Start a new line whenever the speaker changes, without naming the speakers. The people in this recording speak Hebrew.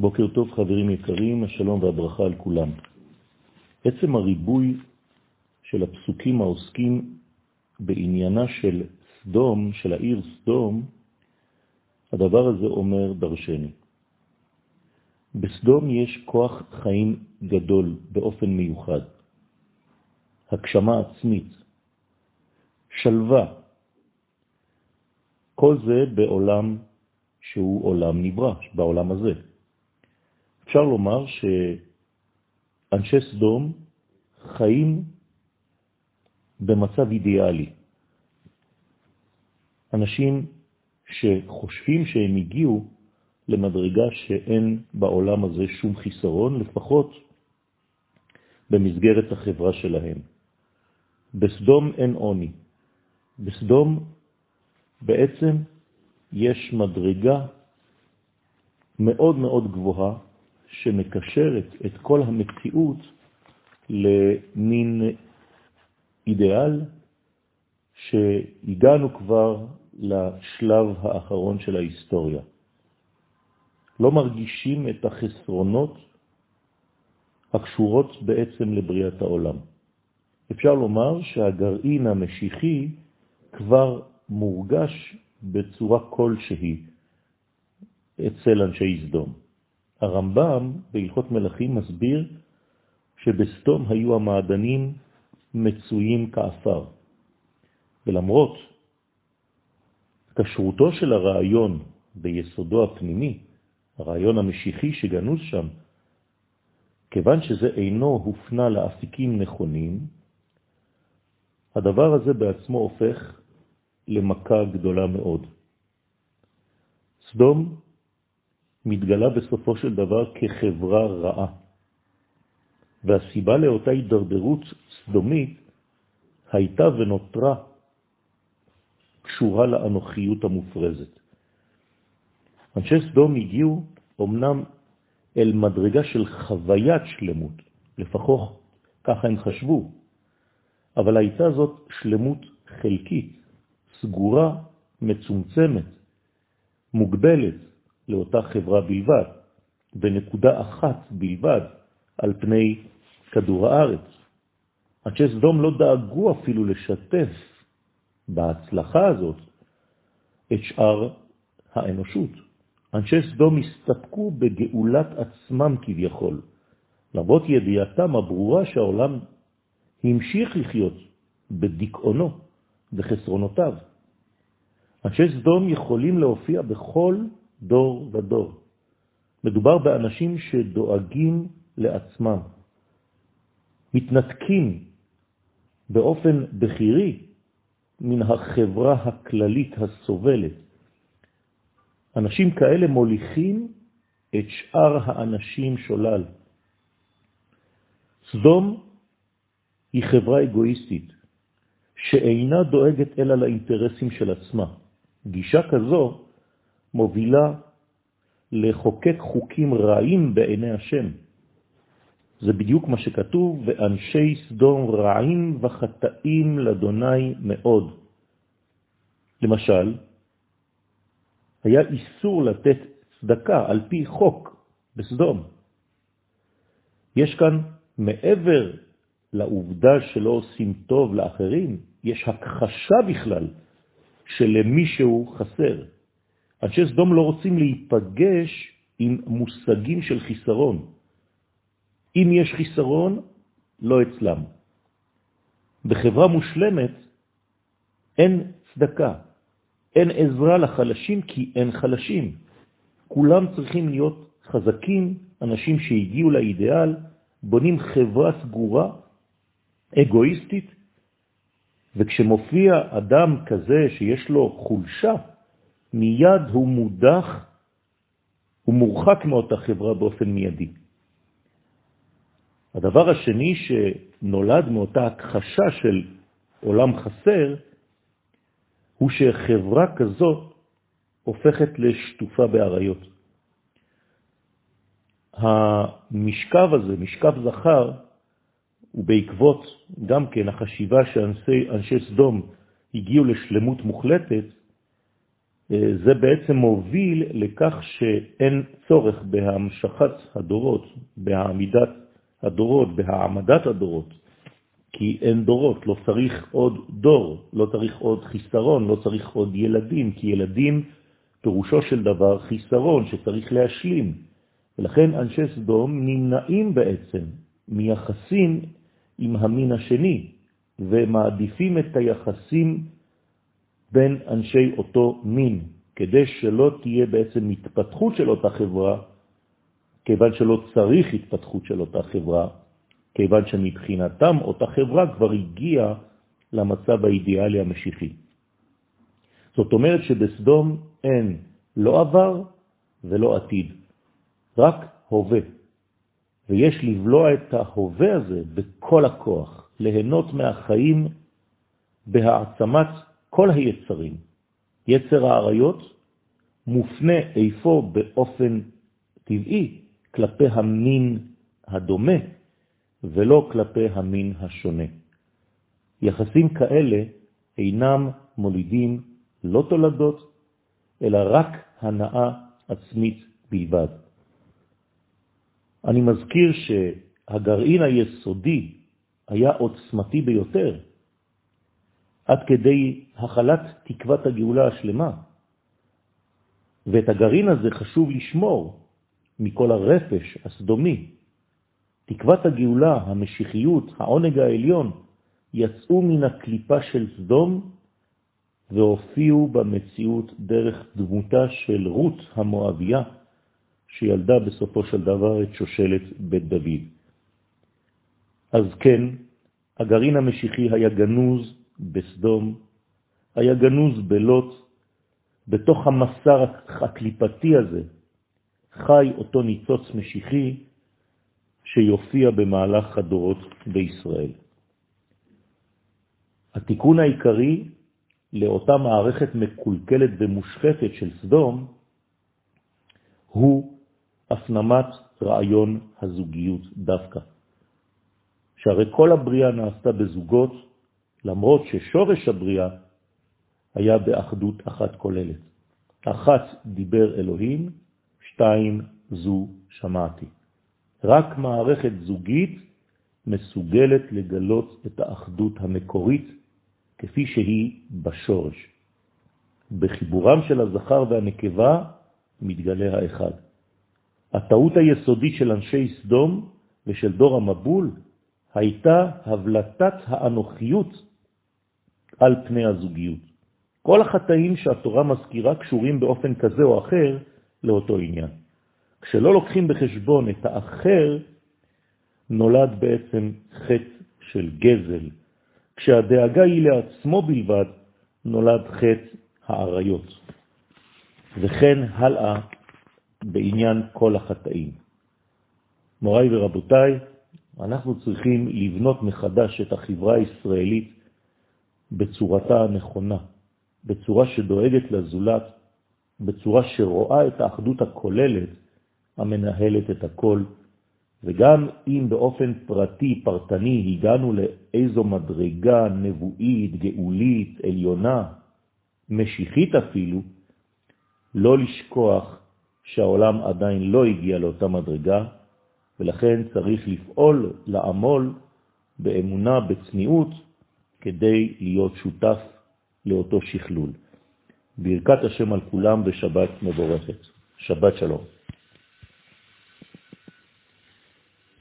בוקר טוב חברים יקרים, השלום והברכה על כולם. עצם הריבוי של הפסוקים העוסקים בעניינה של סדום, של העיר סדום, הדבר הזה אומר דרשני. בסדום יש כוח חיים גדול באופן מיוחד, הגשמה עצמית, שלווה, כל זה בעולם שהוא עולם נברא, בעולם הזה. אפשר לומר שאנשי סדום חיים במצב אידיאלי. אנשים שחושבים שהם הגיעו למדרגה שאין בעולם הזה שום חיסרון, לפחות במסגרת החברה שלהם. בסדום אין עוני. בסדום בעצם יש מדרגה מאוד מאוד גבוהה שמקשרת את כל המציאות למין אידיאל שהגענו כבר לשלב האחרון של ההיסטוריה. לא מרגישים את החסרונות הקשורות בעצם לבריאת העולם. אפשר לומר שהגרעין המשיחי כבר מורגש בצורה כלשהי אצל אנשי סדום. הרמב"ם בהלכות מלכים מסביר שבסתום היו המעדנים מצויים כאפר. ולמרות כשרותו של הרעיון ביסודו הפנימי, הרעיון המשיחי שגנוז שם, כיוון שזה אינו הופנה לאפיקים נכונים, הדבר הזה בעצמו הופך למכה גדולה מאוד. סדום מתגלה בסופו של דבר כחברה רעה. והסיבה לאותה הידרדרות סדומית הייתה ונותרה קשורה לאנוכיות המופרזת. אנשי סדום הגיעו אמנם אל מדרגה של חוויית שלמות, לפחות ככה הם חשבו, אבל הייתה זאת שלמות חלקית, סגורה, מצומצמת, מוגבלת, לאותה חברה בלבד, בנקודה אחת בלבד, על פני כדור הארץ. אנשי סדום לא דאגו אפילו לשתף בהצלחה הזאת את שאר האנושות. אנשי סדום הסתפקו בגאולת עצמם כביכול, למרות ידיעתם הברורה שהעולם המשיך לחיות בדיכאונו, בחסרונותיו. אנשי סדום יכולים להופיע בכל דור ודור. מדובר באנשים שדואגים לעצמם, מתנתקים באופן בכירי מן החברה הכללית הסובלת. אנשים כאלה מוליכים את שאר האנשים שולל. סדום היא חברה אגואיסטית, שאינה דואגת אלא לאינטרסים של עצמה. גישה כזו מובילה לחוקק חוקים רעים בעיני השם. זה בדיוק מה שכתוב, ואנשי סדום רעים וחטאים לאדוני מאוד. למשל, היה איסור לתת צדקה על פי חוק בסדום. יש כאן, מעבר לעובדה שלא עושים טוב לאחרים, יש הכחשה בכלל שלמישהו חסר. אנשי סדום לא רוצים להיפגש עם מושגים של חיסרון. אם יש חיסרון, לא אצלם. בחברה מושלמת אין צדקה, אין עזרה לחלשים כי אין חלשים. כולם צריכים להיות חזקים, אנשים שהגיעו לאידיאל, בונים חברה סגורה, אגואיסטית, וכשמופיע אדם כזה שיש לו חולשה, מיד הוא מודח, הוא מורחק מאותה חברה באופן מיידי. הדבר השני שנולד מאותה הכחשה של עולם חסר, הוא שחברה כזאת הופכת לשטופה בעריות. המשכב הזה, משכב זכר, ובעקבות גם כן החשיבה שאנשי סדום הגיעו לשלמות מוחלטת, זה בעצם מוביל לכך שאין צורך בהמשכת הדורות, בהעמידת הדורות, בהעמדת הדורות, כי אין דורות, לא צריך עוד דור, לא צריך עוד חיסרון, לא צריך עוד ילדים, כי ילדים פירושו של דבר חיסרון שצריך להשלים. ולכן אנשי סדום נמנעים בעצם מיחסים עם המין השני, ומעדיפים את היחסים בין אנשי אותו מין, כדי שלא תהיה בעצם התפתחות של אותה חברה, כיוון שלא צריך התפתחות של אותה חברה, כיוון שמבחינתם אותה חברה כבר הגיעה למצב האידיאלי המשיחי. זאת אומרת שבסדום אין לא עבר ולא עתיד, רק הווה. ויש לבלוע את ההווה הזה בכל הכוח, ליהנות מהחיים בהעצמת כל היצרים. יצר העריות מופנה איפה באופן טבעי כלפי המין הדומה ולא כלפי המין השונה. יחסים כאלה אינם מולידים לא תולדות, אלא רק הנאה עצמית בלבד. אני מזכיר שהגרעין היסודי היה עוצמתי ביותר, עד כדי החלת תקוות הגאולה השלמה. ואת הגרעין הזה חשוב לשמור מכל הרפש הסדומי. תקוות הגאולה, המשיחיות, העונג העליון, יצאו מן הקליפה של סדום והופיעו במציאות דרך דמותה של רות המואביה, שילדה בסופו של דבר את שושלת בית דוד. אז כן, הגרעין המשיחי היה גנוז בסדום, היה גנוז בלוט, בתוך המסר הקליפתי הזה חי אותו ניצוץ משיחי שיופיע במהלך הדורות בישראל. התיקון העיקרי לאותה מערכת מקולקלת ומושחתת של סדום הוא הפנמת רעיון הזוגיות דווקא. שהרי כל הבריאה נעשתה בזוגות, למרות ששורש הבריאה היה באחדות אחת כוללת. אחת דיבר אלוהים, שתיים זו שמעתי. רק מערכת זוגית מסוגלת לגלות את האחדות המקורית כפי שהיא בשורש. בחיבורם של הזכר והנקבה מתגלה האחד. הטעות היסודית של אנשי סדום ושל דור המבול הייתה הבלטת האנוכיות על פני הזוגיות. כל החטאים שהתורה מזכירה קשורים באופן כזה או אחר לאותו עניין. כשלא לוקחים בחשבון את האחר, נולד בעצם חטא של גזל. כשהדאגה היא לעצמו בלבד, נולד חטא העריות. וכן הלאה בעניין כל החטאים. מוריי ורבותיי, אנחנו צריכים לבנות מחדש את החברה הישראלית בצורתה הנכונה, בצורה שדואגת לזולת, בצורה שרואה את האחדות הכוללת המנהלת את הכל, וגם אם באופן פרטי, פרטני, הגענו לאיזו מדרגה נבואית, גאולית, עליונה, משיחית אפילו, לא לשכוח שהעולם עדיין לא הגיע לאותה מדרגה, ולכן צריך לפעול, לעמול באמונה, בצניעות, כדי להיות שותף לאותו שכלול. ברכת השם על כולם בשבת מבורכת. שבת שלום.